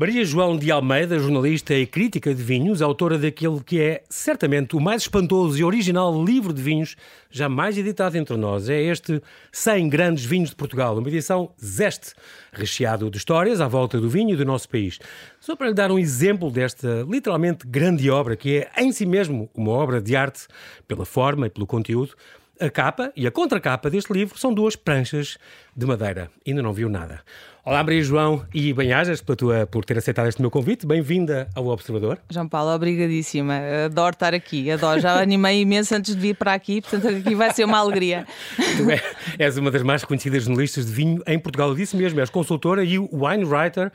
Maria João de Almeida, jornalista e crítica de vinhos, autora daquele que é certamente o mais espantoso e original livro de vinhos jamais editado entre nós. É este 100 Grandes Vinhos de Portugal, uma edição zeste, recheado de histórias à volta do vinho e do nosso país. Só para lhe dar um exemplo desta literalmente grande obra, que é em si mesmo uma obra de arte, pela forma e pelo conteúdo, a capa e a contracapa deste livro são duas pranchas de madeira. Ainda não viu nada. Olá, Maria João, e bem-ajas por ter aceitado este meu convite. Bem-vinda ao Observador. João Paulo, obrigadíssima. Adoro estar aqui, adoro. Já animei imenso antes de vir para aqui, portanto aqui vai ser uma alegria. Tu é, és uma das mais reconhecidas jornalistas de vinho em Portugal. Eu disse mesmo, és consultora e wine writer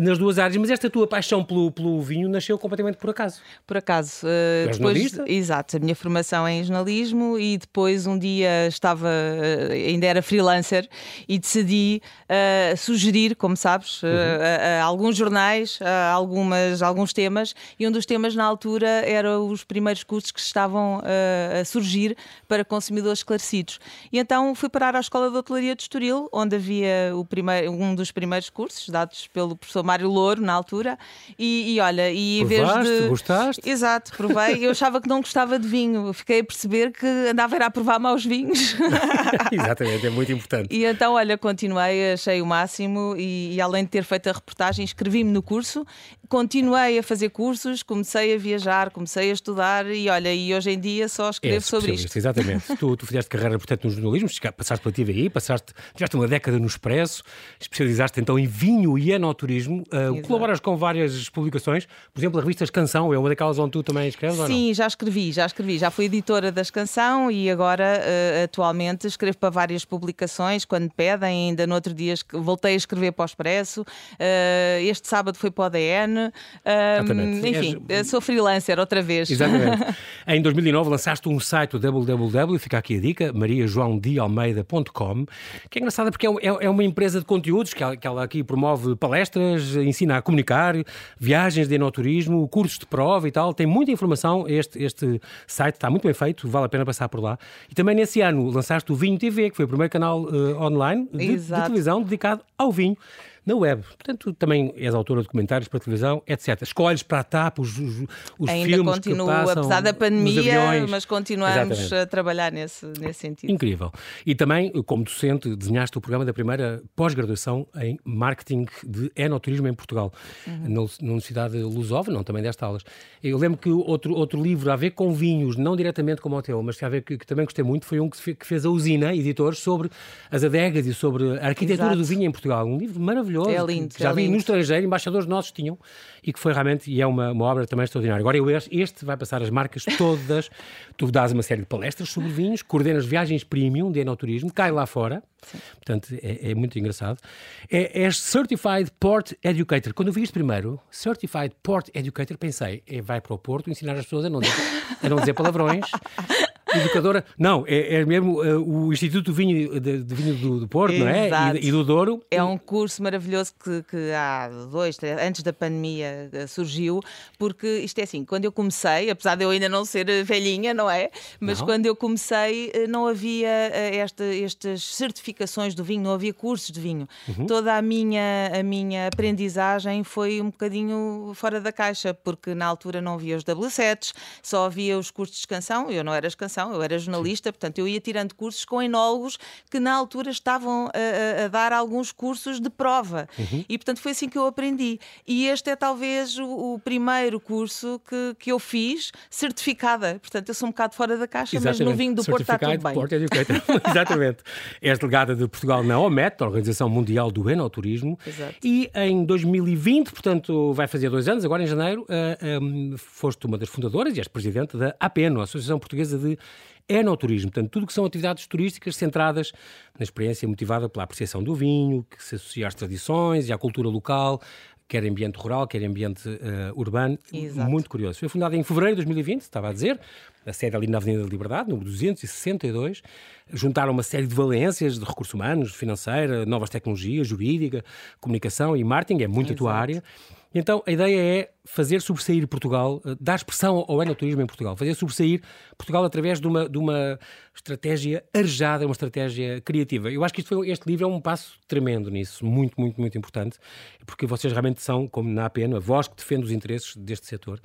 nas duas áreas, mas esta tua paixão pelo, pelo vinho nasceu completamente por acaso. Por acaso. Uh, depois, exato, a minha formação é em jornalismo e depois um dia estava, uh, ainda era freelancer e decidi uh, sugerir, como sabes, uhum. a, a, alguns jornais, a algumas, alguns temas e um dos temas na altura era os primeiros cursos que estavam a surgir para consumidores esclarecidos. E então fui parar à Escola de Hotelaria de Estoril, onde havia o primeiro, um dos primeiros cursos dados pelo professor Mário Louro, na altura, e, e olha, e em vez de. Gostaste? Exato, provei. Eu achava que não gostava de vinho. Fiquei a perceber que andava era a provar maus vinhos. Exatamente, é muito importante. E então, olha, continuei, achei o máximo e, e além de ter feito a reportagem, inscrevi-me no curso continuei a fazer cursos, comecei a viajar, comecei a estudar e olha, e hoje em dia só escrevo é, sobre isto. Exatamente. tu, tu fizeste carreira, portanto, no jornalismo, passaste pela TVI, passaste, tiveste uma década no Expresso, especializaste então em vinho e enoturismo, uh, colaboras com várias publicações, por exemplo, a revista Canção é uma daquelas onde tu também escreves Sim, já escrevi, já escrevi, já fui editora das Canção e agora, uh, atualmente, escrevo para várias publicações, quando pedem, ainda no outro dia voltei a escrever para o Expresso, uh, este sábado foi para o DN, um, enfim, És... sou freelancer outra vez. Exatamente. em 2009 lançaste um site, www, fica aqui a dica, mariajoaodialmeida.com, que é engraçada porque é, é, é, uma empresa de conteúdos que ela, que ela aqui promove palestras, ensina a comunicar, viagens de enoturismo, cursos de prova e tal. Tem muita informação. Este, este site está muito bem feito, vale a pena passar por lá. E também nesse ano lançaste o Vinho TV, que foi o primeiro canal uh, online de, de televisão dedicado ao vinho na web. Portanto, também és autora de comentários para televisão, etc. Escolhes para a TAP os, os, os Ainda filmes continuo, que passam apesar da pandemia, mas continuamos Exatamente. a trabalhar nesse, nesse sentido. Incrível. E também, como docente, desenhaste o programa da primeira pós-graduação em Marketing de Enoturismo em Portugal, uhum. na, Universidade Lusófona, não também deste aulas. Eu lembro que outro, outro livro a ver com vinhos, não diretamente como o teu, mas a ver que, que também gostei muito, foi um que, que fez a Usina, editores, sobre as adegas e sobre a arquitetura Exato. do vinho em Portugal. Um livro maravilhoso maravilhoso. É lindo. já é vi lindo. no estrangeiro, embaixadores nossos tinham, e que foi realmente, e é uma, uma obra também extraordinária. Agora, eu, este vai passar as marcas todas. tu dás uma série de palestras sobre vinhos, coordenas viagens premium de enoturismo, cai lá fora. Sim. Portanto, é, é, muito engraçado. É, és Certified Port Educator. Quando eu vi isto primeiro, Certified Port Educator, pensei, é, vai para o Porto ensinar as pessoas a não dizer, a não dizer palavrões. Educadora, não, é, é mesmo uh, o Instituto Vinho, de, de Vinho do, do, Porto, não é? E, e, do Douro. É um curso maravilhoso que, que há dois, três, antes da pandemia uh, surgiu, porque isto é assim, quando eu comecei, apesar de eu ainda não ser velhinha, não é? Mas não. quando eu comecei, não havia esta, estas certificações do vinho, não havia cursos de vinho. Uhum. Toda a minha, a minha aprendizagem foi um bocadinho fora da caixa, porque na altura não havia os W7s, só havia os cursos de escansão, eu não era escansão eu era jornalista, portanto, eu ia tirando cursos com enólogos que na altura estavam a, a dar alguns cursos de prova. Uhum. E, portanto, foi assim que eu aprendi. E este é talvez o, o, primeiro curso que, que eu fiz certificada. Portanto, eu sou um bocado fora da caixa, Exatamente. mas no vinho do Porto está tudo bem. Porto Exatamente. És delegada de Portugal na OMET, a Organização Mundial do Enoturismo. Exato. E em 2020, portanto, vai fazer dois anos, agora em janeiro, uh, eh, um, eh, foste uma das fundadoras e és presidente da APENO, a Associação Portuguesa de enoturismo. Portanto, tudo que são atividades turísticas centradas na experiência motivada pela apreciação do vinho, que se associa às tradições e à cultura local, quer ambiente rural, quer ambiente uh, urbano. Exato. Muito curioso. Foi fundada em fevereiro de 2020, estava a dizer, a sede ali na Avenida da Liberdade, número 262. Juntaram uma série de valências de recursos humanos, financeira, novas tecnologias, jurídica, comunicação e marketing, é muito Exato. a tua área. Então, a ideia é fazer sobressair Portugal, eh, dar expressão ao enoturismo em Portugal, fazer sobressair Portugal através de uma, de uma estratégia arejada, é uma estratégia criativa. Eu acho que foi, este livro é um passo tremendo nisso, muito, muito, muito importante, porque vocês realmente são, como na pena, a voz que defende os interesses deste setor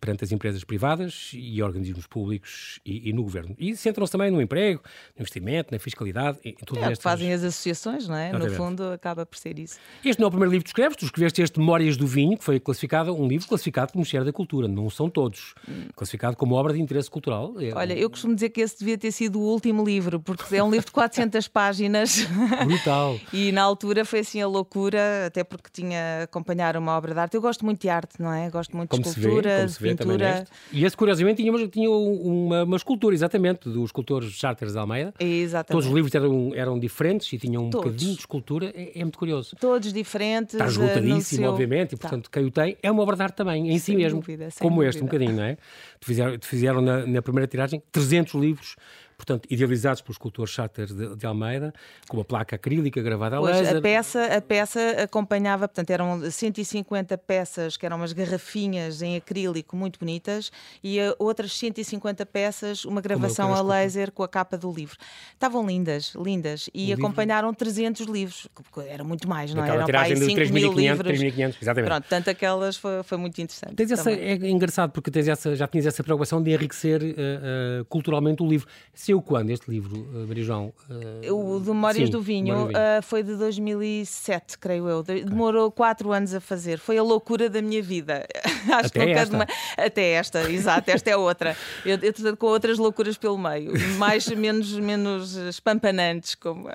perante as empresas privadas e organismos públicos e, e no governo. E centram-se também no emprego, no investimento, na fiscalidade, em tudo é, fazem as associações, não é? No fundo, acaba por ser isso. Este não é o primeiro livro que escreves, tu escreveste este Memórias do Vinho, que foi classificado, um livro classificado como Ministério da Cultura, não são todos, hum. classificado como obra de interesse cultural. É Olha, eu costumo dizer que esse devia ter sido o último livro, porque é um livro de 400 páginas. Brutal. e na altura foi assim a loucura, até porque tinha acompanhar uma obra de arte. Eu gosto muito de arte, não é? Gosto muito como de escultura, vê, vê, de pintura. E esse, curiosamente, tinha, tinha uma, uma, escultura, exatamente, do escultor Charters de Almeida. Exatamente. Todos os livros eram, eram diferentes e tinham um Todos. bocadinho de escultura. É, é, muito curioso. Todos diferentes. Está esgotadíssimo, seu... obviamente, e tá. portanto, quem o tem é uma obra de arte também, em si mesmo. Dúvida, como dúvida. este, um bocadinho, não é? Fizeram, fizeram na, na primeira tiragem 300 livros portanto, idealizados pelo escultor Charter de, de, Almeida, com uma placa acrílica gravada a laser. A peça, a peça acompanhava, portanto, eram 150 peças que eram umas garrafinhas em acrílico muito bonitas e outras 150 peças, uma gravação a laser com a capa do livro. Estavam lindas, lindas, e o acompanharam livro? 300 livros, era muito mais, não é? Eram tiragem de 3.500, exatamente. Pronto, tanto aquelas foi, foi muito interessante. Tens essa, é engraçado porque tens essa, já tinhas essa preocupação de enriquecer uh, uh, culturalmente o livro. Se Nasceu quando este livro, Maria João? Uh, o de Memórias sim, do Vinho, do Vinho. Uh, foi de 2007, creio eu. Demorou quatro anos a fazer. Foi a loucura da minha vida. Acho Até que esta. Uma... Até esta, exato. Esta é outra. Eu, eu com outras loucuras pelo meio, mais menos, menos espampanantes. Como...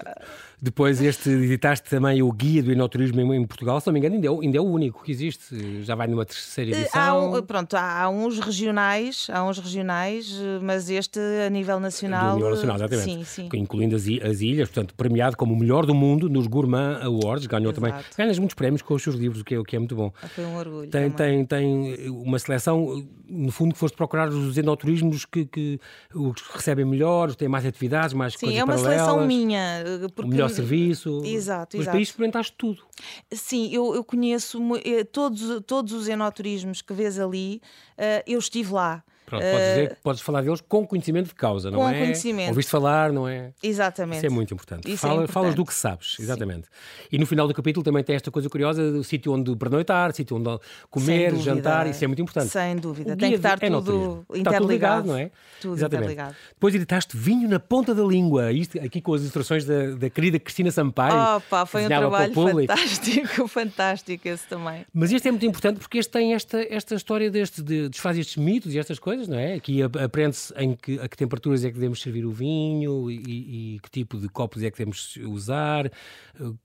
Depois este editaste também o Guia do Enoturismo em Portugal, se não me engano, ainda é, ainda é o único que existe. Já vai numa terceira edição. Há, um, pronto, há uns regionais, há uns regionais, mas este a nível nacional. Do nível nacional, exatamente. Sim, sim. Incluindo as, as, ilhas, portanto, premiado como o melhor do mundo nos Gourmand Awards, ganhou Exato. também. Ganhas muitos prémios com os seus livros, o que é, o que é muito bom. Ah, foi um orgulho. Tem, tem, tem uma seleção, no fundo, que foste procurar os enoturismos que, que os recebem melhor, têm mais atividades, mais sim, coisas é uma paralelas. seleção minha. Porque... O melhor serviço. Exato, Mas exato. para isto experimentaste tudo. Sim, eu, eu conheço eh, todos, todos os enoturismos que vês ali, eu estive lá. Pronto, podes, dizer, uh, podes falar deles com conhecimento de causa, não com é? Com conhecimento. Ouviste falar, não é? Exatamente. Isso é muito importante. Isso Fala, é importante. Falas do que sabes, exatamente. Sim. E no final do capítulo também tem esta coisa curiosa do sítio onde pernoitar, sítio onde comer, jantar, isso é muito importante. Sem dúvida. tem que estar é tudo interligado. Está tudo ligado, não é? Tudo exatamente. interligado. Depois editaste Vinho na Ponta da Língua, isto aqui com as ilustrações da, da querida Cristina Sampaio. Pá, foi um trabalho fantástico, fantástico esse também. Mas este é muito importante porque este tem esta, esta história deste, de desfaz estes mitos e estas coisas, não é? Aqui aprende-se em que, a que temperaturas é que devemos servir o vinho e, e, que tipo de copos é que devemos usar,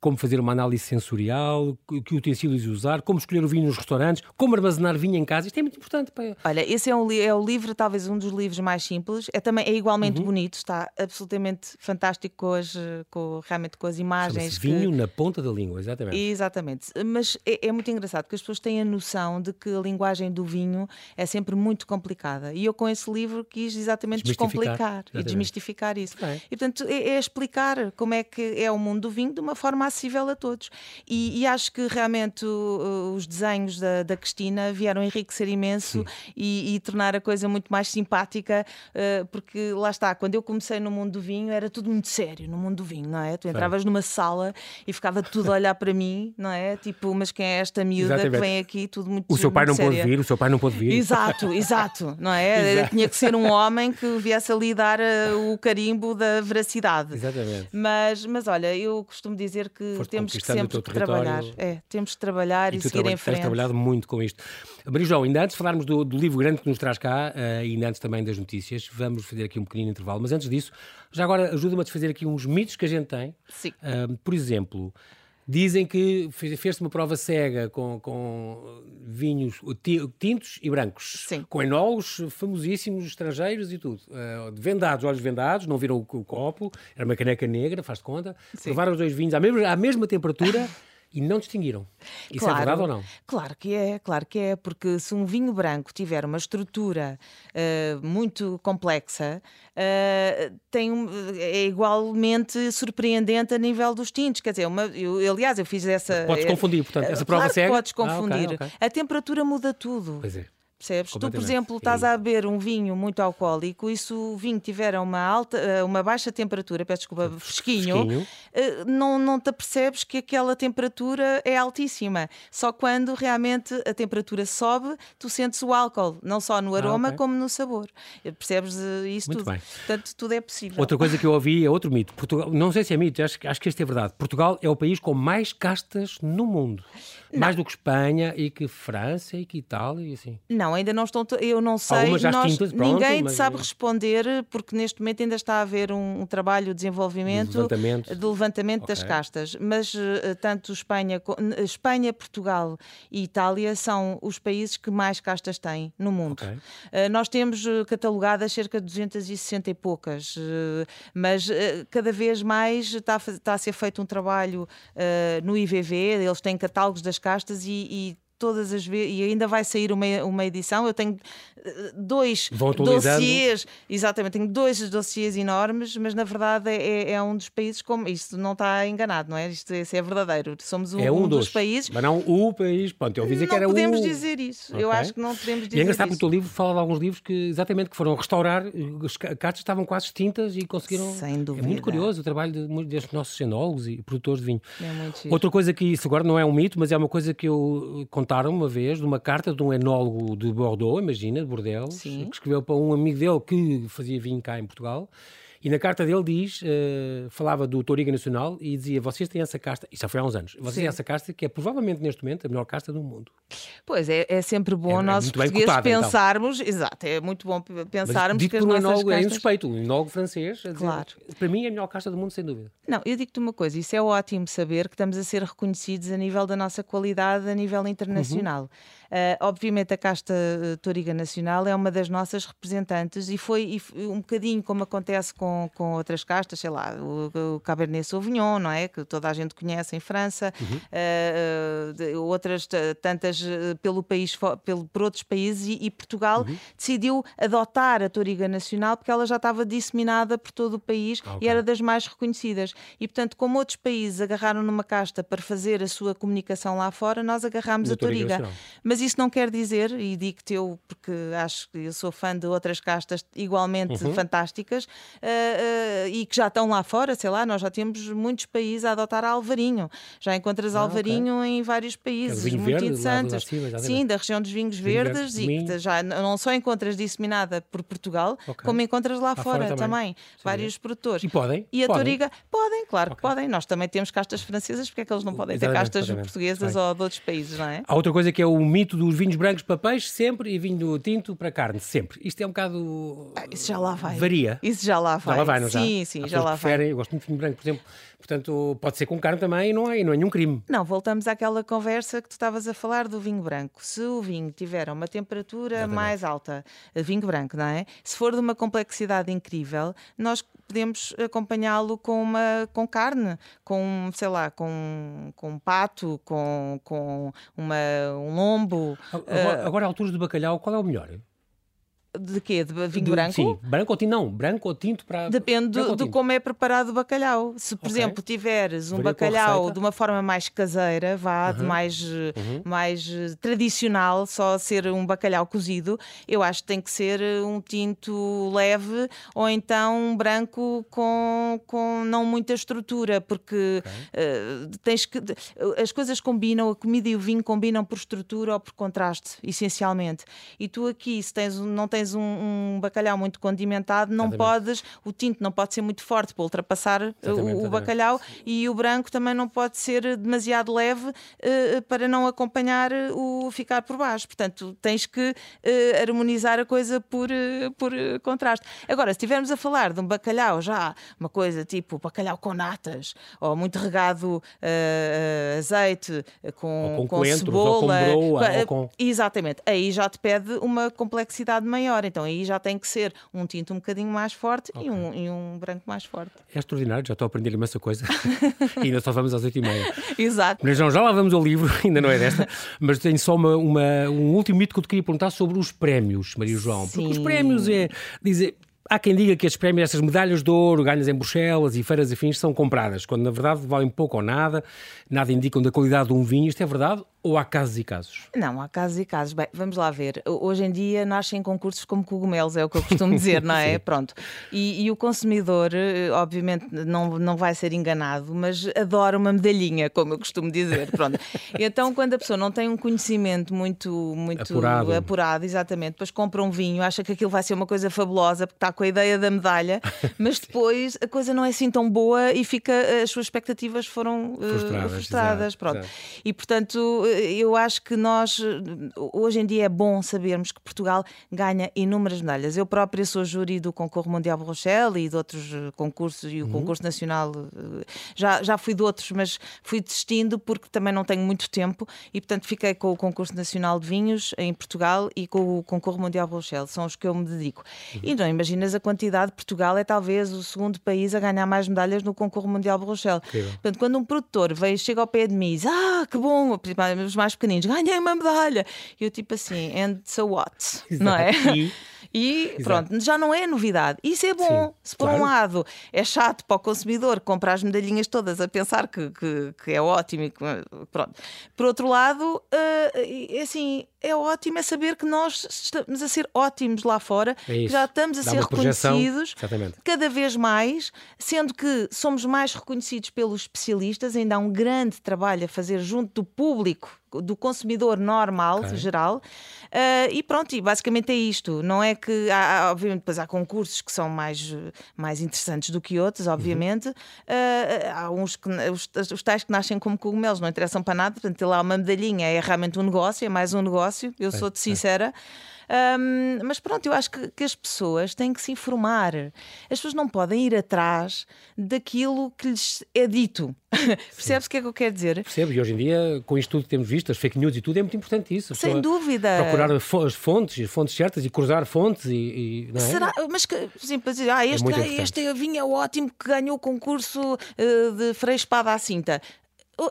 como fazer uma análise sensorial, que utensílios usar, como escolher o vinho nos restaurantes, como armazenar vinho em casa. Isto é muito importante. Para... Olha, esse é, um, é o livro, talvez um dos livros mais simples. É também é igualmente uhum. bonito, está absolutamente fantástico com as, com, realmente com as imagens. Que... Vinho na ponta da língua, exatamente. Exatamente. Mas é, é muito engraçado porque as pessoas têm a noção de que a linguagem do vinho é sempre muito complicada. E eu com esse livro quis exatamente descomplicar e desmistificar isso. É. E portanto é, é, explicar como é que é o mundo do vinho de uma forma acessível a todos. E, e acho que realmente o, os desenhos da, da Cristina vieram enriquecer imenso e, e, tornar a coisa muito mais simpática, uh, porque lá está, quando eu comecei no mundo do vinho era tudo muito sério no mundo do vinho, não é? Tu entravas numa sala e ficava tudo a olhar para mim, não é? Tipo, mas quem é esta miúda exatamente. que vem aqui, tudo muito O seu pai não séria. pode vir, o seu pai não pode vir. Exato, exato, não é? Exato. Tinha que ser um homem que viesse ali dar uh, o carimbo da veracidade. Exatamente. Mas, mas olha, eu costumo dizer que Foste temos que sempre que trabalhar. É, temos que trabalhar e, e seguir em frente. Tens trabalhado muito com isto. Maria João, ainda antes de falarmos do, do, livro grande que nos traz cá, uh, ainda antes também das notícias, vamos fazer aqui um pequenino intervalo. Mas antes disso, já agora ajuda-me a desfazer aqui uns mitos que a gente tem. Sim. Uh, por exemplo. Dizem que fez-se uma prova cega com, com vinhos tintos e brancos, Sim. com enólogos famosíssimos estrangeiros e tudo. Uh, vendados, olhos vendados, não viram o, o, copo, era uma caneca negra, faz de conta. Sim. Provaram os dois vinhos à mesma, à mesma temperatura. e não distinguiram. Isso claro, é verdade ou não? Claro que é, claro que é, porque se um vinho branco tiver uma estrutura uh, muito complexa, uh, tem um, é igualmente surpreendente a nível dos tintos. Quer dizer, uma, eu, aliás, eu fiz essa. Podes confundir, portanto, essa prova claro cega. Podes confundir. Ah, okay, okay. A temperatura muda tudo. Pois é. Percebes? Tu, por exemplo, estás a beber um vinho muito alcoólico e se o vinho tiver uma, alta, eh, uma baixa temperatura, peço desculpa, fresquinho, fresquinho. Eh, não, não te percebes que aquela temperatura é altíssima. Só quando realmente a temperatura sobe, tu sentes o álcool, não só no ah, aroma ah, okay. como no sabor. Percebes isso muito tudo? Bem. Portanto, tudo é possível. Outra coisa que eu ouvi é outro mito. Portugal, não sei se é mito, acho, acho que este é verdade. Portugal é o país com mais castas no mundo. Não. Mais do que Espanha e que França e que Itália e assim. Não, ainda não estão. Eu não sei. Nós, pronto, ninguém mas... sabe responder, porque neste momento ainda está a haver um, um trabalho de desenvolvimento, de levantamento, de levantamento okay. das castas. Mas uh, tanto Espanha, Espanha, Portugal e Itália são os países que mais castas têm no mundo. Okay. Uh, nós temos uh, catalogadas cerca de 260 e poucas, mas cada vez mais está a, está a, ser feito um trabalho no IVV, eles têm catálogos das castas e, e todas as vezes, e ainda vai sair uma, uma edição. Eu tenho eh, dois dossiês, exatamente, tenho dois dossiês enormes, mas na verdade é, é um dos países como isto não está enganado, não é? Isto, isto é verdadeiro. Somos um, é um, um dos, dos, países, mas não o país. Pronto, eu ouvi dizer que era podemos o... dizer isso. Okay. Eu acho que não podemos dizer. E é engraçado porque o teu livro fala de alguns livros que exatamente que foram restaurar, as cartas estavam quase extintas e conseguiram. Sem dúvida. É muito curioso o trabalho de, destes nossos cenólogos e produtores de vinho. É muito Outra coisa que isso agora não é um mito, mas é uma coisa que eu contaram uma vez uma carta de um enólogo de Bordeaux, imagina, de Bordeaux, Sim. que escreveu para um amigo dele que fazia vinho cá em Portugal. E na carta dele diz, uh, falava do Toriga Nacional e dizia: vocês têm essa casta, isso já foi há uns anos, vocês Sim. têm essa casta que é provavelmente neste momento a melhor casta do mundo. Pois é, é sempre bom é, nós é portugueses cotada, então. pensarmos, então. exato, é muito bom pensarmos Mas, que as nossas enólogo, é castas... É insuspeito, um enólogo francês, claro. Para mim é a melhor casta do mundo, sem dúvida. Não, eu digo-te uma coisa, isso é ótimo saber que estamos a ser reconhecidos a nível da nossa qualidade, a nível internacional. Uhum. Uh, obviamente, a casta uh, Toriga Nacional é uma das nossas representantes e foi e, um bocadinho como acontece com, com outras castas, sei lá, o, o Cabernet Sauvignon, não é? Que toda a gente conhece em França, uhum. uh, de, outras tantas pelo país, pelo, por outros países e, e Portugal uhum. decidiu adotar a Toriga Nacional porque ela já estava disseminada por todo o país ah, okay. e era das mais reconhecidas. E, portanto, como outros países agarraram numa casta para fazer a sua comunicação lá fora, nós agarramos a Toriga. Mas mas isso não quer dizer, e digo-te eu porque acho que eu sou fã de outras castas igualmente uhum. fantásticas uh, uh, e que já estão lá fora, sei lá, nós já temos muitos países a adotar a Alvarinho. Já encontras ah, Alvarinho okay. em vários países, muito verde, interessantes. Sim, da região dos vinhos verdes verde, e que já não só encontras disseminada por Portugal, okay. como encontras lá, lá fora, fora, também. também. Vários produtores. E podem? E a podem. Toriga, podem, claro okay. que podem. Nós também temos castas francesas, porque é que eles não podem Exatamente, ter castas portuguesas ou de outros países, não é? Há outra coisa que é o mito mito dos vinhos brancos para peixe sempre e vinho tinto para carne, sempre. Isto é um bocado. Ah, isso já lá vai. Varia. Isso já lá vai. Já lá vai, não sim, já? Sim, já lá preferem, vai. Eu gosto muito de vinho branco, por exemplo. Portanto, pode ser com carne também e não é, não é nenhum crime. Não, voltamos àquela conversa que tu estavas a falar do vinho branco. Se o vinho tiver uma temperatura Exatamente. mais alta, vinho branco, não é? Se for de uma complexidade incrível, nós podemos acompanhá-lo com uma com carne, com, sei lá, com, com um pato, com, com uma, um lombo. Agora, uh, agora, a altura do bacalhau, qual é o melhor? De quê? De vinho de, branco? Sim, branco ou tinto, não, branco ou tinto para. Depende de, de como é preparado o bacalhau. Se, por okay. exemplo, tiveres um Varia bacalhau de uma forma mais caseira, vá, uhum. de mais, uhum. mais eh, tradicional, só ser um bacalhau cozido, eu acho que tem que ser eh, um tinto leve ou então um branco com, com não muita estrutura, porque okay. uh, tens que. As coisas combinam, a comida e o vinho combinam por estrutura ou por contraste, essencialmente. E tu aqui, se tens, não tens tens um, um bacalhau muito condimentado, não exatamente. podes, o tinto não pode ser muito forte para ultrapassar exatamente, o, o bacalhau e o branco também não pode ser demasiado leve uh, para não acompanhar o ficar por baixo. Portanto, tens que uh, harmonizar a coisa por, uh, por contraste. Agora, se estivermos a falar de um bacalhau já, uma coisa tipo bacalhau com natas, ou muito regado azeite, com, com, com cebola. Ou com broa, ou com... Exatamente. Aí já te pede uma complexidade maior maior. Então aí já tem que ser um tinto um bocadinho mais forte okay. e, um, e um branco mais forte. É extraordinário, já estou a aprender imensa coisa. e ainda só vamos às oito e meia. Exato. Mas não, já lá vamos ao livro, ainda não é desta, mas tenho só uma, uma, um último mito que eu te queria perguntar sobre os prémios, Maria João. Sim. Porque os prémios é dizer Há quem diga que estes prémios, estas medalhas de ouro ganhas em Bruxelas e feiras afins são compradas, quando na verdade valem pouco ou nada, nada indicam da qualidade de um vinho. Isto é verdade ou há casos e casos? Não, há casos e casos. Bem, vamos lá ver. Hoje em dia nascem concursos como cogumelos, é o que eu costumo dizer, não é? Pronto. E, e, o consumidor, eh, obviamente, não, não vai ser enganado, mas adora uma medalhinha, como eu costumo dizer. Pronto. Então, quando a pessoa não tem um conhecimento muito, muito apurado. apurado, exatamente, depois compra um vinho, acha que aquilo vai ser uma coisa fabulosa, porque está com a ideia da medalha, mas depois a coisa não é assim tão boa e fica, as suas expectativas foram uh, frustradas. frustradas pronto. Exato. E portanto eu acho que nós, hoje em dia, é bom sabermos que Portugal ganha inúmeras medalhas. Eu própria sou júri do Concorro Mundial Rochelle e de outros eh, concursos, e o uhum. concurso nacional. Eh, já, já fui de outros, mas fui desistindo porque também não tenho muito tempo e, portanto, fiquei com o Concurso Nacional de Vinhos em Portugal e com o Concorro Mundial Rochelle. São os que eu me dedico. Uhum. E não imaginas a quantidade. Portugal é talvez o segundo país a ganhar mais medalhas no Concorro Mundial de Rochelle. Portanto, quando um produtor vem, chega ao pé de mim e diz: Ah, que bom, os mais pequeninos, ganhei uma medalha. E eu tipo assim, and so what? Exato. Não é? E... E pronto, já não é novidade. Isso é bom. Sim, Se por claro. um lado é chato para o consumidor comprar as medalhinhas todas a pensar que, que, que é ótimo e que, pronto. Por outro lado, uh, assim, é ótimo é saber que nós estamos a ser ótimos lá fora, é que já estamos a Dá ser reconhecidos cada vez mais, sendo que somos mais reconhecidos pelos especialistas, ainda há um grande trabalho a fazer junto do público do consumidor normal, okay. geral, uh, e pronto, e basicamente é isto. Não é que, há, obviamente, depois há concursos que são mais, mais interessantes do que outros, uhum. obviamente. Uhum. Uh, há uns que, os, os, tais que nascem como cogumelos não interessam para nada, portanto, ter lá uma medalhinha é realmente um negócio, é mais um negócio, eu sou-te sincera. Um, mas pronto, eu acho que, que, as pessoas têm que se informar. As pessoas não podem ir atrás daquilo que lhes é dito. Percebes o que é que eu quero dizer? Percebo, e hoje em dia, com isto tudo que temos visto, as fake news e tudo, é muito importante isso. Sem dúvida. Procurar as fontes, as fontes certas e cruzar fontes. E, e é? Será? Mas, que, por exemplo, dizer, ah, este, é este vinho é ótimo que ganhou o concurso uh, de freio espada à cinta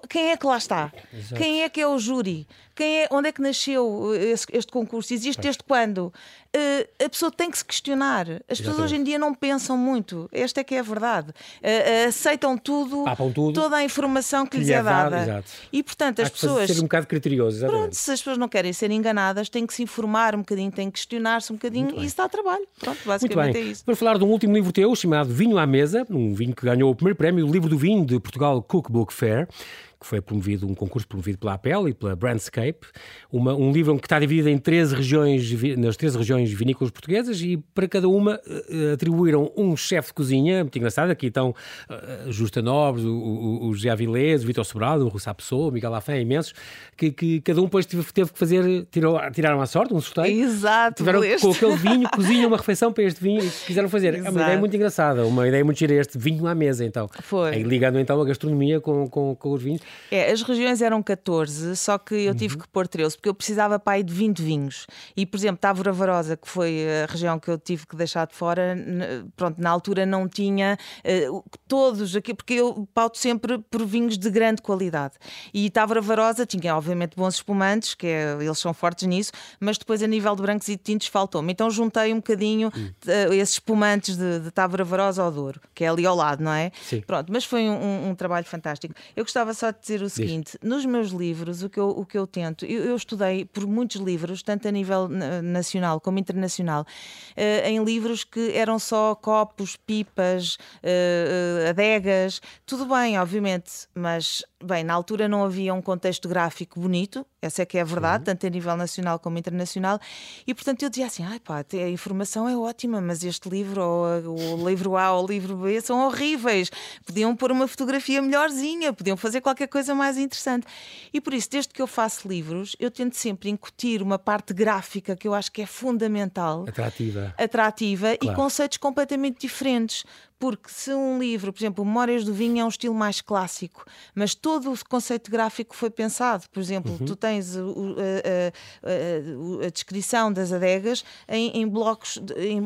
quem é que lá está? Exato. Quem é que é o júri? Quem é, onde é que nasceu esse, este concurso? Existe desde quando? Uh, a pessoa tem que se questionar. As Exatamente. pessoas hoje em dia não pensam muito. Esta é que é a verdade. Uh, aceitam tudo, tudo, toda a informação que, que lhes é, é dada. Dado, e portanto, as pessoas. ser um bocado criterioso. Pronto, se as pessoas não querem ser enganadas, têm que se informar um bocadinho, têm que questionar-se um bocadinho e isso dá trabalho. Pronto, basicamente é isso. Vamos falar de um último livro teu chamado Vinho à Mesa, um vinho que ganhou o primeiro prémio, o livro do vinho de Portugal Cookbook Fair que foi promovido, um concurso promovido pela Apple e pela Brandscape, uma, um livro que está dividido em 13 regiões, nas 13 regiões vinícolas portuguesas e para cada uma uh, atribuíram um chefe de cozinha, muito engraçado, aqui estão uh, Justa Nobres, o, o, o José Avilés, o Vitor Sobrado, o Rossá Pessoa, o Miguel Lafã, imensos, que, que, cada um depois teve, teve que fazer, tirou, tiraram a sorte, um sorteio. Exato. Tiveram este. com aquele vinho, cozinham uma refeição para este vinho e quiseram fazer. Exato. É uma ideia muito engraçada, uma ideia muito gira, este vinho à mesa, então. Foi. Aí, ligando então a gastronomia com, com, com os vinhos. É, as regiões eram 14, só que eu tive uhum. que pôr 13, porque eu precisava para aí de 20 vinhos. E, por exemplo, Távora Varosa, que foi a região que eu tive que deixar de fora, pronto, na altura não tinha uh, todos aqui, porque eu pauto sempre por vinhos de grande qualidade. E Távora Varosa tinha, obviamente, bons espumantes, que é, eles são fortes nisso, mas depois a nível de brancos e de tintos faltou-me. Então juntei um bocadinho uh, esses espumantes de, de Távora Varosa ao Douro, que é ali ao lado, não é? Sim. Pronto, mas foi um, um, trabalho fantástico. Eu gostava só de dizer o seguinte: Diz. nos meus livros, o que eu, o que eu tento, eu, eu estudei por muitos livros, tanto a nível nacional como internacional, uh, em livros que eram só copos, pipas, uh, adegas, tudo bem, obviamente, mas bem, na altura não havia um contexto gráfico bonito, essa é que é a verdade, uhum. tanto a nível nacional como internacional, e portanto eu dizia assim: ai pá, a informação é ótima, mas este livro, ou o livro A ou o livro B, são horríveis. Podiam pôr uma fotografia melhorzinha, podiam fazer qualquer coisa mais interessante. E por isso, desde que eu faço livros, eu tento sempre incutir uma parte gráfica que eu acho que é fundamental, atrativa, atrativa claro. e conceitos completamente diferentes. Porque se um livro, por exemplo, Memórias do Vinho é um estilo mais clássico, mas todo o conceito gráfico foi pensado. Por exemplo, uhum. tu tens o, a, a, a, descrição das adegas em, em blocos, em,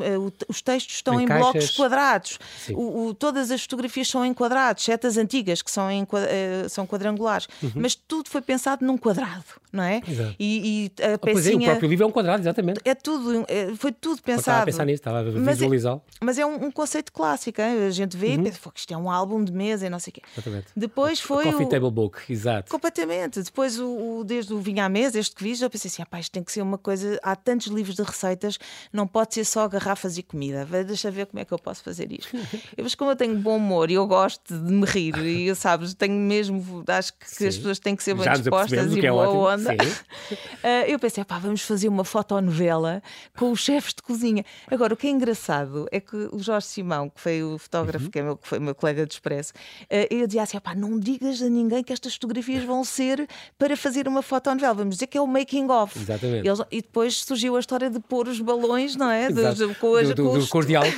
os textos estão em, em blocos quadrados. O, o, todas as fotografias são em quadrados, setas antigas que são, em, eh, são quadrangulares. Uhum. Mas tudo foi pensado num quadrado, não é? Exato. E, e a pecinha... Pois é, o próprio livro é um quadrado, exatamente. É tudo, é, foi tudo pensado. estava a pensar nisso, estava a visualizá-lo. Mas, é, mas é um, um conceito clássico a gente vê uhum. e pensa, isto é um álbum de mesa e não sei o quê. Exatamente. Depois foi. Coffee o... Table Book, exato. Completamente. Depois, o, o, desde o Vinho à Mesa, este que vi, eu pensei assim: ah, pá, isto tem que ser uma coisa. Há tantos livros de receitas, não pode ser só garrafas e comida. Deixa ver como é que eu posso fazer isto. eu, mas como eu tenho bom humor e eu gosto de me rir, e eu sabes, tenho mesmo, acho que, que as pessoas têm que ser bem dispostas e é boa ótimo. onda. uh, eu pensei, pá, vamos fazer uma fotonovela com os chefes de cozinha. Agora, o que é engraçado é que o Jorge Simão, que foi o fotógrafo, uhum. que, é meu, foi meu colega de Expresso, uh, eu dizia assim: pá, não digas a ninguém que estas fotografias vão ser para fazer uma fotonovela. Vamos dizer que é o making of. Exatamente. Eles, e depois surgiu a história de pôr os balões, não é? De, com, as, do, do, com, os... com, os... diálogos.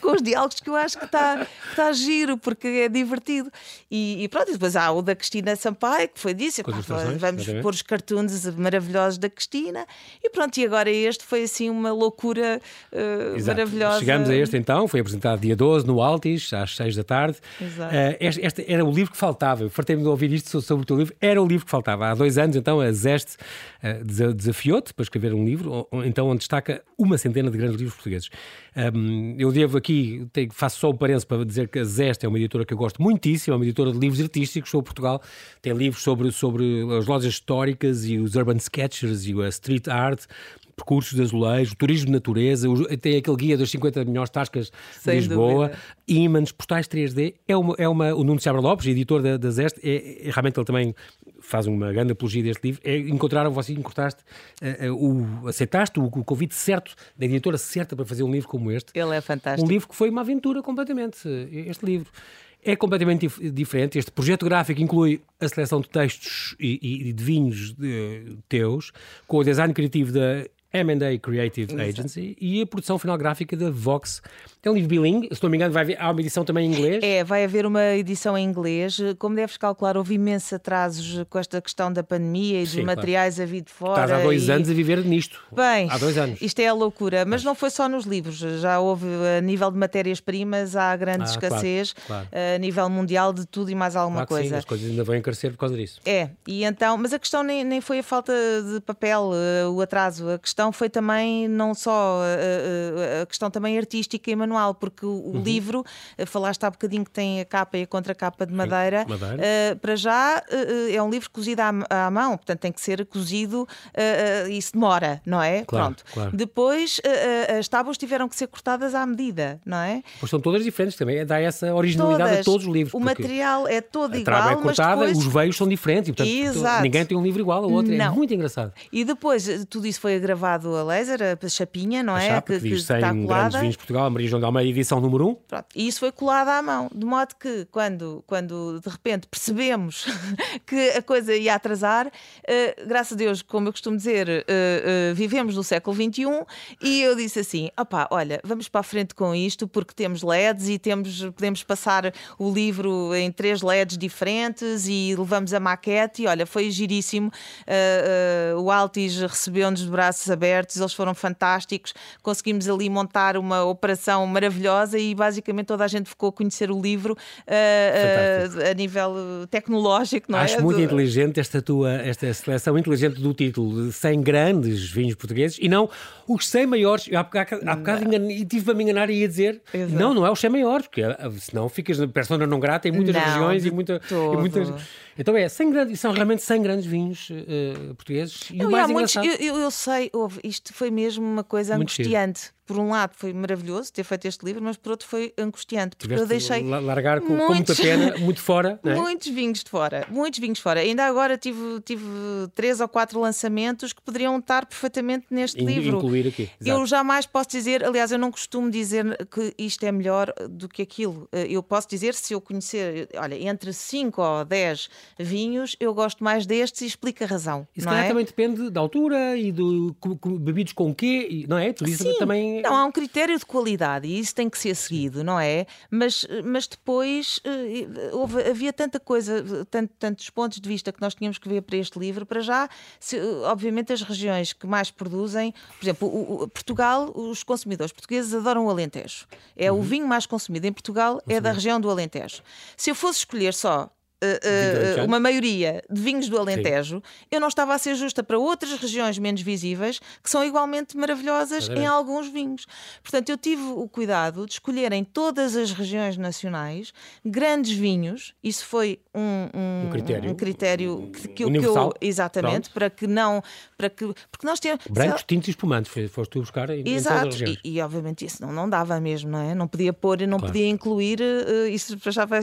com os diálogos que eu acho que está tá giro, porque é divertido. E, e pronto, e depois há o da Cristina Sampaio, que foi disso. Pá, vamos pôr os cartoons maravilhosos da Cristina. E pronto, e agora este foi assim uma loucura uh, maravilhosa. Chegamos a este então, foi apresentado dia 12 no Altis, às 6 da tarde. Exato. Uh, este, este, era o livro que faltava. Eu fartei-me de ouvir isto sobre o teu livro. Era o livro que faltava. Há dois anos, então, a Zeste uh, desafiou-te para escrever um livro, então, onde destaca uma centena de grandes livros portugueses. Um, eu devo aqui, tenho, faço só o parênteses para dizer que a Zeste é uma editora que eu gosto muitíssimo, é uma editora de livros artísticos sobre Portugal. Tem livros sobre, sobre as lojas históricas e os urban sketchers e a street art percursos de azulejo, turismo de natureza, tem aquele guia das 50 melhores tascas de Lisboa, ímãs, postais 3D. É uma, é uma, o Nuno Seabra Lopes, editor da, da Zeste, é, é, realmente ele também faz uma grande apologia deste livro. É, encontraram, você encontraste, uh, o, aceitaste o, o, convite certo da editora certa para fazer um livro como este. Ele é fantástico. Um livro que foi uma aventura completamente, este livro é completamente dif diferente. Este projeto gráfico inclui a seleção de textos e, e de vinhos de, teus, com o design criativo da M&A Creative Exato. Agency e a produção final gráfica da Vox. É um livro bilingue, se não me engano, vai haver, há uma edição também em inglês? É, vai haver uma edição em inglês. Como deves calcular, houve imensos atrasos com esta questão da pandemia e dos Sim, materiais claro. a vir de fora. Estás há dois e... anos a viver nisto. Bem, há dois anos. isto é a loucura. Mas, mas não foi só nos livros. Já houve, a nível de matérias-primas, há grande ah, escassez claro, claro. a nível mundial de tudo e mais alguma coisa. Sim, as coisas ainda vão encarecer por causa disso. É, e então, mas a questão nem, nem foi a falta de papel, uh, o atraso. A questão foi também não só a, eh, eh, a questão também artística e manual, porque o, uhum. livro, eh, falaste há bocadinho que tem a capa e a contracapa de madeira, madeira. Uh, para já uh, é um livro cozido à, à, mão, portanto tem que ser cozido, uh, isso demora, não é? Claro, Pronto. Claro. Depois as tábuas tiveram que ser cortadas à medida, não é? Pois são todas diferentes também, dá essa originalidade todas. a todos os livros. O material é todo igual, a é cortada, depois... os veios são diferentes, portanto, Exato. ninguém tem um livro igual ao outro, é não. é muito engraçado. E depois tudo isso foi gravado a laser, a chapinha, não a é? Chapa, que, que, que está colada. grandes vinhos de Portugal, Maria João de Almeida, edição número 1. Um. E isso foi colado à mão, de modo que quando, quando de repente percebemos que a coisa ia atrasar, uh, graças a Deus, como eu costumo dizer, uh, uh, vivemos no século XXI e eu disse assim: opá, olha, vamos para a frente com isto porque temos LEDs e temos, podemos passar o livro em três LEDs diferentes e levamos a maquete e olha, foi giríssimo. o Altis recebeu-nos de braços abertos, eles foram fantásticos, conseguimos ali montar uma operação maravilhosa e basicamente toda a gente ficou a conhecer o livro uh, uh, a nível tecnológico. Não é? Acho é? muito inteligente esta tua esta seleção inteligente do título de 100 grandes vinhos portugueses e não os 100 maiores. Eu há bocado, há bocado engan... tive para me enganar e ia dizer Exato. não, não é os 100 maiores, porque eh, senão ficas na persona não grata em muitas não, regiões e, muita, e muitas. Então é, 100 grandes, são realmente 100 grandes vinhos uh, portugueses. E não, o mais engraçado... Muitos, eu, eu, sei, ouve, isto foi mesmo uma coisa Muito angustiante por um lado foi maravilhoso ter feito este livro, mas por outro foi angustiante, porque Tiveste eu deixei largar com, muitos, com muita pena, muito fora, é? muitos vinhos de fora, muitos vinhos fora. Ainda agora tive, tive três ou quatro lançamentos que poderiam estar perfeitamente neste In, livro. Incluir aqui. Exato. Eu jamais posso dizer, aliás, eu não costumo dizer que isto é melhor do que aquilo. Eh, eu posso dizer se eu conhecer, olha, entre 5 ou 10 vinhos, eu gosto mais destes e explico a razão. Isso é? também depende da altura e do bebidos com o quê, não é? Isso Não, há um critério de qualidade e isso tem que ser seguido, não é? Mas, mas depois eh, houve, havia tanta coisa, tanto, tantos pontos de vista que nós tínhamos que ver para este livro. Para já, se, obviamente, as regiões que mais produzem, por exemplo, o, o, Portugal, os consumidores portugueses adoram o Alentejo. É uhum. o vinho mais consumido em Portugal, é da região do Alentejo. Se eu fosse escolher só uh, uma maioria de vinhos do Alentejo, Sim. eu não estava a ser justa para outras regiões menos visíveis que são igualmente maravilhosas em alguns vinhos. Portanto, eu tive o cuidado de escolher em todas as regiões nacionais grandes vinhos. Isso foi um, um, um critério, um critério que, que, universal. que eu exatamente Pronto. para que não para que porque nós temos brancos, tintos e espumantes. Foste tu buscar em, Exato. em. E, e, obviamente isso não, não dava mesmo, não é? Não podia pôr e não claro. podia incluir. Uh, isso já vai,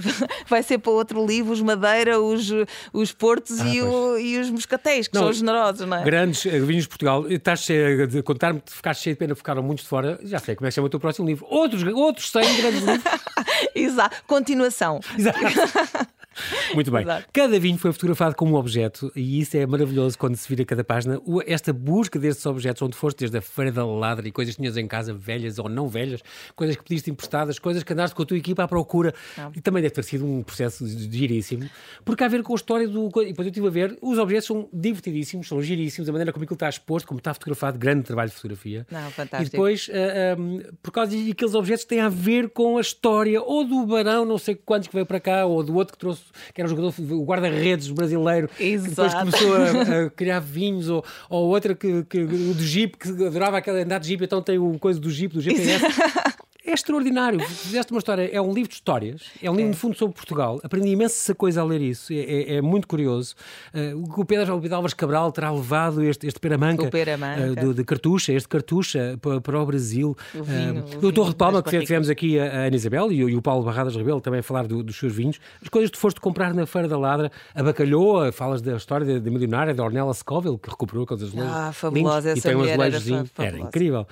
vai ser para outro livro, os Madeira, os, os Portos ah, e, o, e, os Moscatéis, que não, são generosos, não é? Grandes eh, vinhos de Portugal. Estás cheio de contar-me que ficaste cheio de pena, ficaram muitos de fora. Já sei como é que chama o teu próximo livro. Outros, outros 100 grandes livros. Exato. Continuação. Exato. Muito bem. Exato. Cada vinho foi fotografado como um objeto e isso é maravilhoso quando se vira cada página. Esta busca destes objetos, onde foste desde a feira da ladra e coisas que tinhas em casa, velhas ou não velhas, coisas que pediste emprestadas, coisas que andaste com a tua equipa à procura. Não. E também deve ter sido um processo giríssimo, porque há a ver com a história do. E depois eu estive a ver, os objetos são divertidíssimos, são giríssimos, a maneira como aquilo está exposto, como está fotografado, grande trabalho de fotografia. Não, fantástico. E depois, uh, ah, um, ah, por causa daqueles objetos que têm a ver com a história ou do barão, não sei quantos que veio para cá, ou do outro que trouxe que era um jogador, o guarda-redes brasileiro, Exato. que depois começou a, a criar vinhos, ou, ou outra que, que, o do Jeep, que adorava aquele andar de Jeep, então tem o coisa do Jeep, do GPS. É extraordinário. Fizeste uma história, é um livro de histórias, é um livro, é. de fundo, sobre Portugal. Aprendi imensa coisa a ler isso, é, é, é muito curioso. Uh, o Pedro, Pedro Álvares Cabral terá levado este, este peramanca, peramanca. Uh, de cartucha, este cartucha para, para o Brasil. O, vinho, uh, o, Torre de Palma, que tivemos aqui a, a Ana Isabel e, e, o Paulo Barradas Rebelo também a falar do, dos seus vinhos. As coisas que tu foste comprar na Feira da Ladra, a bacalhoa, falas da história da milionária, da Ornella Scoville, que recuperou coisas Ah, fabulosa, essa e tem mulher era, era incrível.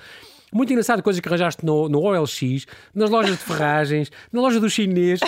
Muito engraçado, coisas que arranjaste no, no OLX, nas lojas de ferragens, na loja do chinês,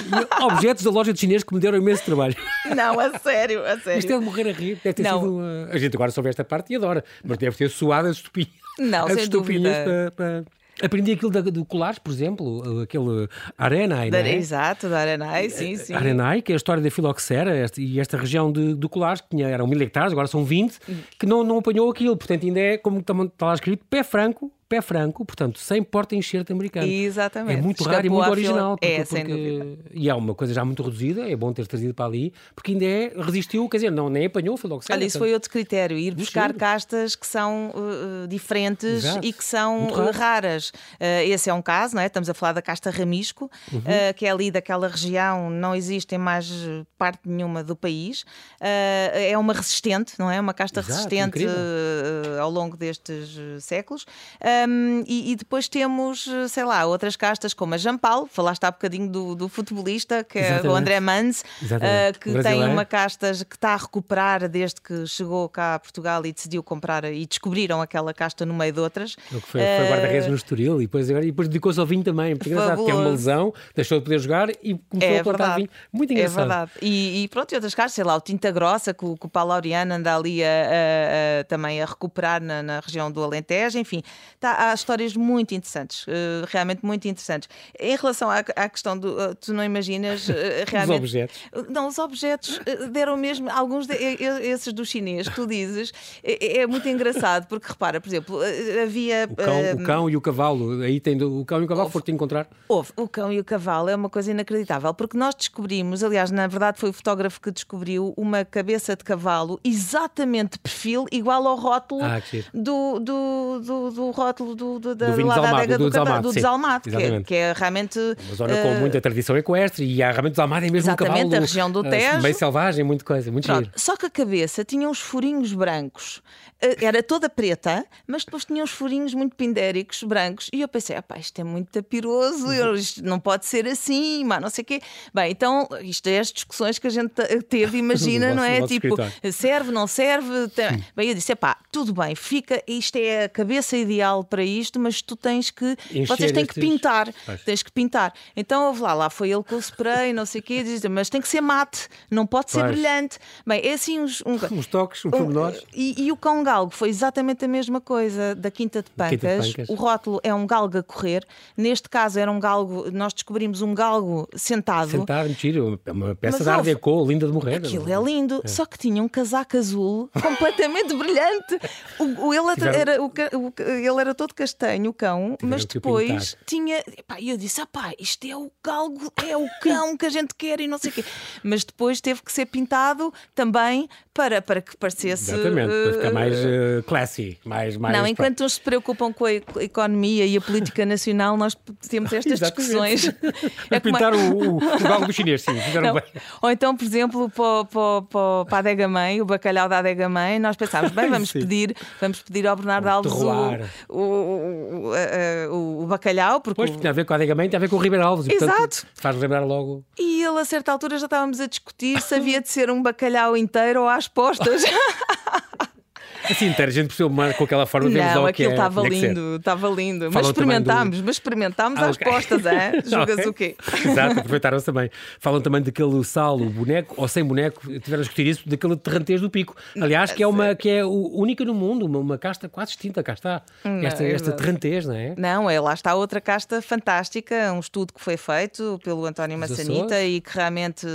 objetos da loja de chinês que me deram imenso trabalho. Não, a sério, a sério. Isto é de morrer a rir. Deve ter não. sido. Uma... A gente agora soube esta parte e adora, mas deve ter suado as estupinhas. Não, as sem estupinhas dúvida. Para, para... Aprendi aquilo da, do colares, por exemplo, aquele Arenai, da, é? Exato, da Arenai, sim, sim. Arenai, que é a história da filoxera esta, e esta região de, do colares, que tinha, eram mil hectares, agora são 20, hum. que não, não apanhou aquilo. Portanto, ainda é, como está lá escrito, pé franco, pé franco, portanto, sem porta-enxerto americano. Exatamente. É muito Escapou raro e muito original. Porque, é, sem dúvida. E é uma coisa já muito reduzida, é bom ter trazido para ali, porque ainda é, resistiu, quer dizer, não, nem apanhou, foi logo certo. Olha, isso foi outro critério, ir buscar castas que são uh, diferentes Exato. e que são raras. Uh, esse é um caso, não é? Estamos a falar da casta ramisco, uhum. uh, que é ali daquela região, não existe em mais parte nenhuma do país. é uma resistente, não é? Uma casta Exato, resistente ao longo destes séculos. Um, e, e, depois temos, sei lá, outras castas como a Jampal, falaste há bocadinho do, do futebolista, que é o André Mans, uh, que tem uma casta que está a recuperar desde que chegou cá a Portugal e decidiu comprar e descobriram aquela casta no meio de outras. O que foi, foi uh, guarda-redes no Estoril e depois, depois dedicou-se ao vinho também, porque engraçado, que é uma lesão, deixou de poder jogar e começou é a plantar vinho. Muito é engraçado. É verdade. E, e, pronto, e outras castas, sei lá, o Tinta Grossa, que o, que o Paulo Laureano anda ali a, a, a, também a recuperar na, na região do Alentejo, enfim, tá, há histórias muito interessantes, uh, realmente muito interessantes. Em relação à, à questão do. Uh, tu não imaginas uh, realmente. os objetos. Não, os objetos deram mesmo. Alguns de, esses do chinês tu dizes é, é, muito engraçado, porque repara, por exemplo, havia. O cão, o cão, e o cavalo, aí tem o cão e o cavalo foram-te encontrar? Houve. O cão e o cavalo é uma coisa inacreditável, porque nós descobrimos, aliás, na verdade foi o fotógrafo que descobriu uma cabeça de cavalo exatamente de perfil igual ao rótulo ah, do, do, do, do rótulo do do, da, do, da adega do, do, desalmado, do desalmado que, é, que, é, realmente. Uma zona uh, com eh, muita tradição equestre e há realmente desalmado é mesmo exatamente, um cavalo. a região do Tejo. Uh, meio selvagem, muita coisa, muito giro. Só que a cabeça tinha uns furinhos brancos. Uh, era toda preta, mas depois tinha uns furinhos muito pindéricos, brancos. E eu pensei, ah, isto é muito tapiroso, uhum. isto não pode ser assim, mas não sei o quê. Bem, então, isto é as discussões que a gente teve, imagina, não é? Tipo, escritório. serve, não serve? Tem... Bem, eu disse, pá, tudo bem, fica, isto é a cabeça ideal para isto, mas tu tens que. Encher vocês têm que pintar. Tens que pintar. Então houve lá, lá foi ele com o spray, não sei o quê, diz, mas tem que ser mate, não pode ser brilhante. Bem, é assim uns. Um, uns toques, uns pormenores. e, e, o cão galgo foi exatamente a mesma coisa da Quinta de Pancas. Quinta de Pancas. O rótulo é um galgo a correr. Neste caso era um galgo, nós descobrimos um galgo sentado. Sentado, mentira, é uma peça mas, de arte linda de morrer. Aquilo é lindo, é. só que tinha um casaco azul completamente brilhante. O, o ele, era, era, o, ele era todo castanho o cão, mas depois tinha. Epá, eu disse: ah pá, isto é o galgo, é o cão que a gente quer e não sei o quê. Mas depois teve que ser pintado também para, para que parecesse. Exatamente, para ficar mais uh, classy. Mais, mais não, enquanto uns se preocupam com a economia e a política nacional, nós temos estas discussões. é pintar uma... o, o, o galgo do chinês, sim, fizeram bem. Ou então, por exemplo, para, para, para, a Adega Mãe, o bacalhau da Adega Mãe, nós pensámos, bem, vamos pedir, vamos pedir ao Bernardo Alves o, o, o, o, bacalhau. Porque pois, tem a ver com a Adega Mãe, tem a ver com o Ribeiro Alves. Exato. Portanto, faz lembrar logo. E ele, a certa altura, já estávamos a discutir se havia de ser um bacalhau inteiro ou às postas. Assim, ter a gente percebeu com aquela forma de Não, aquilo estava é, lindo, estava lindo. Mas experimentámos, do... mas experimentámos ah, as okay. postas, é? Julgas okay. o quê? Exato, aproveitaram-se também. Falam também daquele sal, o boneco, ou sem boneco, tiveram a discutir isso, daquele terrantez do pico. Aliás, que é uma que é única no mundo, uma, uma casta quase extinta, cá está. Não, esta, é esta terrantez, não é? Não, é, lá está outra casta fantástica, um estudo que foi feito pelo António Massanita e que realmente.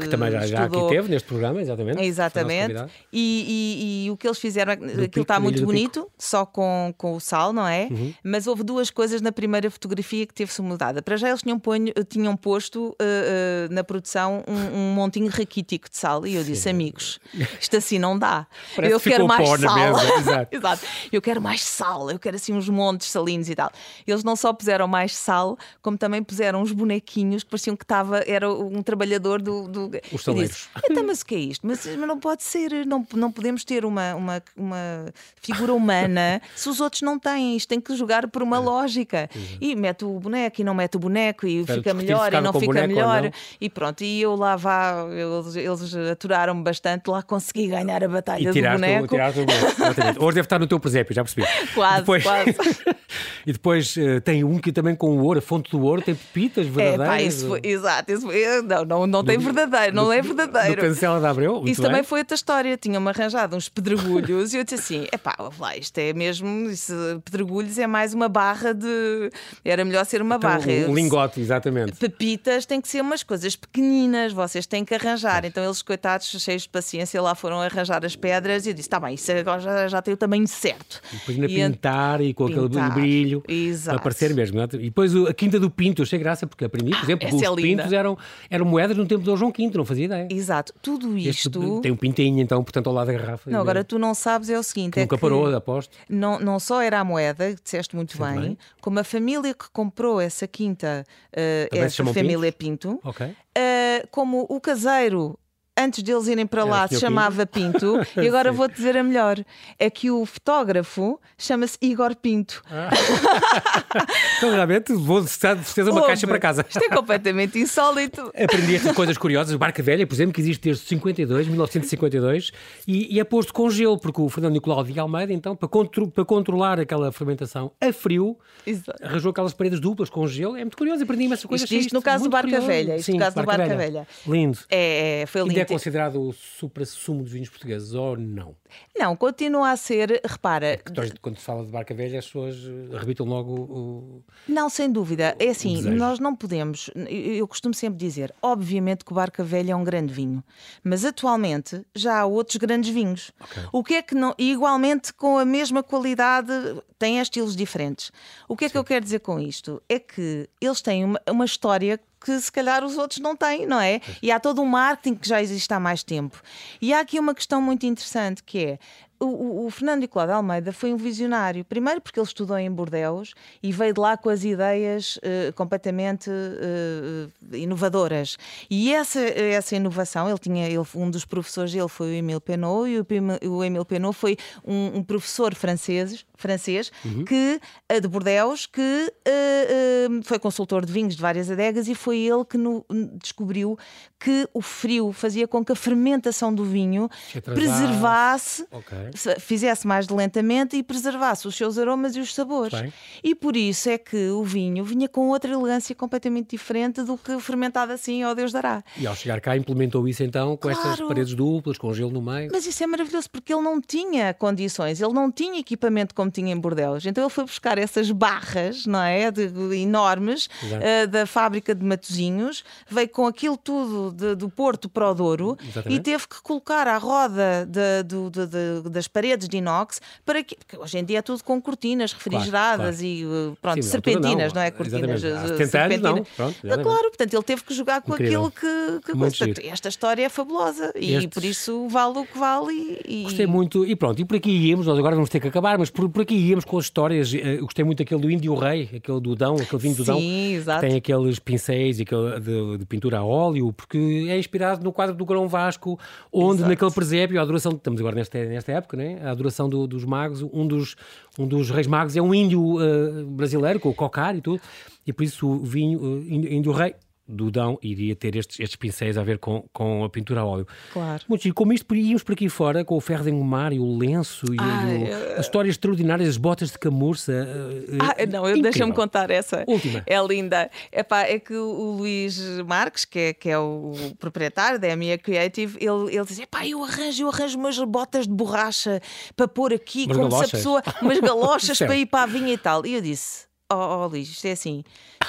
Que também já, já aqui teve neste programa, exatamente. Exatamente. E, e, e o que eles fizeram aquilo está muito bonito, só com, com o sal, não é? Uhum. Mas houve duas coisas na primeira fotografia que teve-se mudada. Para já eles tinham, ponho, tinham posto uh, uh, na produção um, um, montinho raquítico de sal e eu disse, Sim. amigos, isto assim não dá. Parece eu quero mais sal. Exato. Exato. Eu quero mais sal, eu quero assim uns montes salinos e tal. Eles não só puseram mais sal, como também puseram uns bonequinhos que pareciam que estava, era um trabalhador do. do... Os saleiros. Então, mas o que é isto? Mas, mas não pode ser, não, não podemos ter uma, uma, uma figura humana se os outros não têm. Isto tem que jogar por uma é. lógica. E mete o boneco e não mete o boneco e fica melhor e não fica melhor. Não. E pronto, e eu lá vá, eles, eles aturaram-me bastante, lá consegui ganhar a batalha e do boneco. Tiraste o boneco. Hoje deve estar no teu presépio, já percebi. Quase, depois... quase. e depois uh, tem um que também com o ouro, a fonte do ouro, tem pepitas verdadeiras. É, pá, isso foi, exato, isso foi, não, não, não tem verdadeiro, não é verdadeiro. Do Cancela da Abreu. Isso bem. também foi outra história. Tinham-me arranjado uns pedregulhos e eu disse assim: é pá, lá, isto é mesmo, isso, pedregulhos é mais uma barra de. Era melhor ser uma então, barra. Um lingote, exatamente. Pepitas tem que ser umas coisas pequeninas, vocês têm que arranjar. Então eles, coitados, cheios de paciência, lá foram arranjar as pedras e eu disse: está bem, isso agora já, já tem o tamanho certo. E depois ainda e pintar e com pintar, aquele brilho Exato. para parecer mesmo. É? E depois a Quinta do Pinto, eu achei graça, porque aprendi, por exemplo, ah, os é pintos eram, eram moedas no tempo do João V, não fazia ideia. Exato, tudo isto. Este, tem um pintinho, então, portanto, ao lado da garrafa. Não, agora tu não sabes, é o seguinte: é nunca que... parou, aposto. Não, não só era a moeda, que disseste muito bem, bem, como a família que comprou essa quinta, uh, essa família Pinto, Pinto okay. uh, como o caseiro antes deles irem para lá, se chamava Pinto, e agora vou-te dizer a melhor: é que o fotógrafo chama-se Igor Pinto. Ah. então, realmente, vou de certeza uma caixa para casa. Isto é completamente insólito. Aprendi coisas curiosas. Barca Velha, por exemplo, que existe desde 52, 1952, e, e é posto com gelo, porque o Fernando Nicolau de Almeida, então, para, contro para controlar aquela fermentação a frio, Exato. arranjou aquelas paredes duplas com gelo. É muito curioso, aprendi essas coisas. Isto, isto no caso do Barca curioso. Velha. Isto Sim, no caso Barca do Barca Velha. Velha. Lindo. É, foi lindo considerado o supra-sumo dos vinhos portugueses ou não? Não, continua a ser, repara. É quando se fala de barca velha, as pessoas arrebitam logo o. Não, sem dúvida. É assim, nós não podemos. Eu costumo sempre dizer, obviamente que o barca velha é um grande vinho, mas atualmente já há outros grandes vinhos. Okay. O que é que não. E igualmente com a mesma qualidade, têm estilos diferentes. O que é Sim. que eu quero dizer com isto? É que eles têm uma, uma história que se calhar os outros não têm, não é? E há todo um marketing que já existe há mais tempo. E há aqui uma questão muito interessante que é o, o, Fernando Nicolau de Almeida foi um visionário. Primeiro porque ele estudou em Bordeus e veio de lá com as ideias uh, completamente uh, inovadoras. E essa, essa inovação, ele tinha, ele, um dos professores dele foi o Emile Penot e o, o Emile Penot foi um, um professor francês, francês uhum. que, de Bordeus que uh, foi consultor de vinhos de várias adegas e foi ele que no, descobriu que o frio fazia com que a fermentação do vinho preservasse okay fizesse mais lentamente e preservasse os seus aromas e os sabores. Bem. E por isso é que o vinho vinha com outra elegância completamente diferente do que fermentado assim, ó Deus dará. E ao chegar cá implementou isso então com claro. estas paredes duplas, com gelo no meio. Mas isso é maravilhoso porque ele não tinha condições, ele não tinha equipamento como tinha em Bordeaux. Então ele foi buscar essas barras, não é? De, de enormes uh, da fábrica de Matozinhos, veio com aquilo tudo de, do Porto para o Douro Exatamente. e teve que colocar a roda de, de, de, das paredes de inox para que. Porque hoje em dia é tudo com cortinas refrigeradas claro, claro. e pronto, Sim, serpentinas, não. não. é? Cortinas. Serpentinas. Não. Pronto, claro, portanto, ele teve que jogar com Incrível. aquilo que. que portanto, esta história é fabulosa e por isso vale o que vale. E, e... Gostei muito, e pronto, e por aqui íamos, nós agora vamos ter que acabar, mas por, por aqui íamos com as histórias. Eh, eu gostei muito daquele do Índio Rei, aquele do Dão, aquele vinho do Dão. Sim, exato. Tem aqueles pincéis e aquele de, de, pintura a óleo, porque é inspirado no quadro do Grão Vasco, onde exato. naquele presépio, a adoração, estamos agora nesta, nesta época, né? a adoração do, dos magos, um dos, um dos reis magos é um índio uh, brasileiro, com o cocar e tudo, e por isso o vinho, uh, índio rei, do Dão iria ter estes, estes pincéis a ver com, com a pintura a óleo. Claro. Muito giro. Como isto, íamos por aqui fora com o ferro de engomar e o lenço e, ah, e o, eu... as histórias extraordinárias, as botas de camurça. Eh, ah, não, deixa-me contar essa. Última. É linda. Epá, é que o Luís Marques, que é, que é o proprietário da MIA Creative, ele, ele diz: Epá, eu arranjo, eu arranjo umas botas de borracha para pôr aqui, umas como galochas. se a pessoa. umas galochas para ir para a vinha e tal. E eu disse: Oh, oh Luís, isto é assim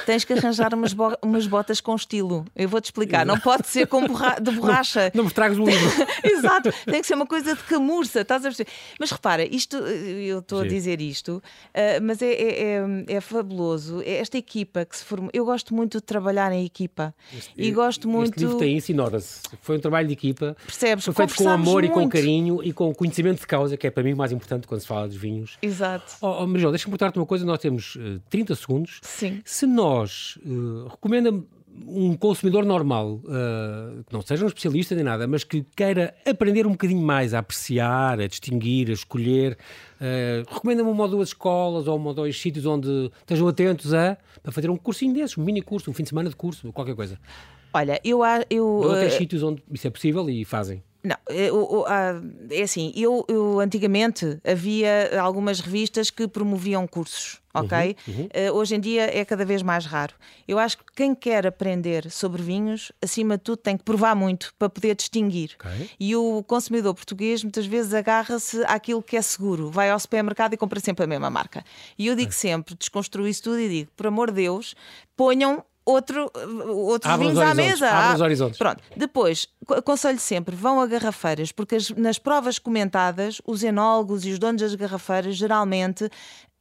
tens que arranjar umas, bo umas botas com estilo. Eu vou-te explicar. Não pode ser com borra de borracha. Não, não me tragas o livro. Exato. Tem que ser uma coisa de camurça. Estás a perceber? Mas repara, isto, eu estou a dizer isto, uh, mas é, é, é, é, fabuloso. É esta equipa que se formou. Eu gosto muito de trabalhar em equipa. Este, e gosto muito. Este livro tem isso e nota-se. Foi um trabalho de equipa. Percebes? Foi feito com amor muito. e com carinho e com conhecimento de causa, que é para mim o mais importante quando se fala dos vinhos. Exato. Oh, oh Marijol, deixa-me botar-te uma coisa. Nós temos uh, eh, 30 segundos. Sim. Se nós uh, recomenda um consumidor normal, uh, que não seja um especialista nem nada, mas que queira aprender um bocadinho mais a apreciar, a distinguir, a escolher, uh, recomenda-me uma ou duas escolas ou uma ou dois sítios onde estejam atentos a para fazer um cursinho desses, um mini curso, um fim de semana de curso, qualquer coisa. Olha, eu. eu ou uh, sítios onde isso é possível e fazem. Não, é, é assim, eu, eu, antigamente havia algumas revistas que promoviam cursos, ok? Uhum, uhum. Uh, hoje em dia é cada vez mais raro. Eu acho que quem quer aprender sobre vinhos, acima de tudo, tem que provar muito para poder distinguir. Okay. E o consumidor português muitas vezes agarra-se àquilo que é seguro, vai ao supermercado e compra sempre a mesma marca. E eu digo é. sempre, desconstruo isso tudo e digo, por amor de Deus, ponham outro, outros vinhos à mesa. Abre os horizontes. Pronto. Depois, aconselho sempre, vão a garrafeiras, porque as, nas provas comentadas, os enólogos e os donos das garrafeiras geralmente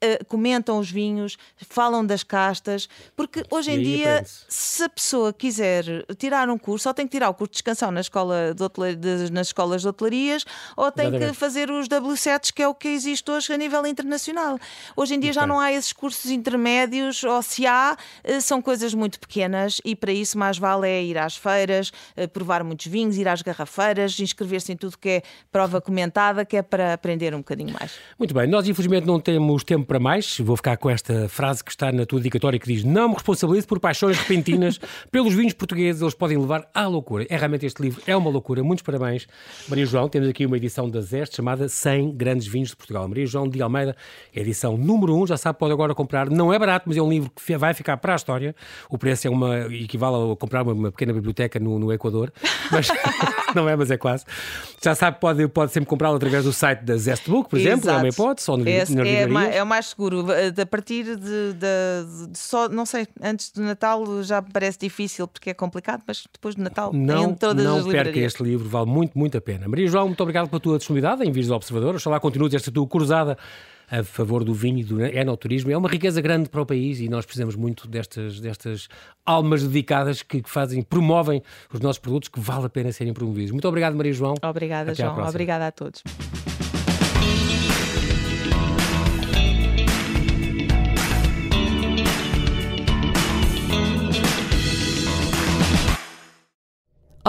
uh, comentam os vinhos, falam das castas, porque hoje em dia, se a pessoa quiser tirar um curso, só tem que tirar o curso de descansão na escola de de, nas escolas de hotelarias ou tem Exatamente. que fazer os W7s, que é o que existe hoje a nível internacional. Hoje em dia já não há esses cursos intermédios, ou se há, uh, são coisas muito pequenas e para isso mais vale é ir às feiras, uh, provar muitos vinhos, ir às garrafeiras, inscrever-se em tudo que é prova comentada, que é para aprender um bocadinho mais. Muito bem, nós infelizmente não temos tempo para mais. Vou ficar com esta frase que está na tua dedicatória que diz: Não me responsabilizo por paixões repentinas pelos vinhos portugueses, eles podem levar à loucura. É realmente este livro, é uma loucura. Muitos parabéns, Maria João. Temos aqui uma edição da Zeste chamada 100 Grandes Vinhos de Portugal. Maria João de Almeida, edição número 1. Já sabe, pode agora comprar. Não é barato, mas é um livro que vai ficar para a história. O preço é uma equivale a comprar uma, uma pequena biblioteca no, no Equador. Mas não é, mas é quase. Já sabe, pode, pode sempre comprá-lo através do site da Zestbook, por exemplo, Exato. é uma hipótese, ou no, é, é, é mais seguro. A partir de, de, de, só, não sei, antes do Natal já parece difícil porque é complicado, mas depois do Natal não, em todas não as Não perca este livro, vale muito, muito a pena. Maria João, muito obrigado pela tua disponibilidade em Vires do Observador. Oxalá continues esta tua cruzada a favor do vinho e do enoturismo. É uma riqueza grande para o país e nós precisamos muito destas, destas almas dedicadas que, que fazem, promovem os nossos produtos que vale a pena serem promovidos. Muito obrigado, Maria João. Obrigada, Até João. Obrigada a todos.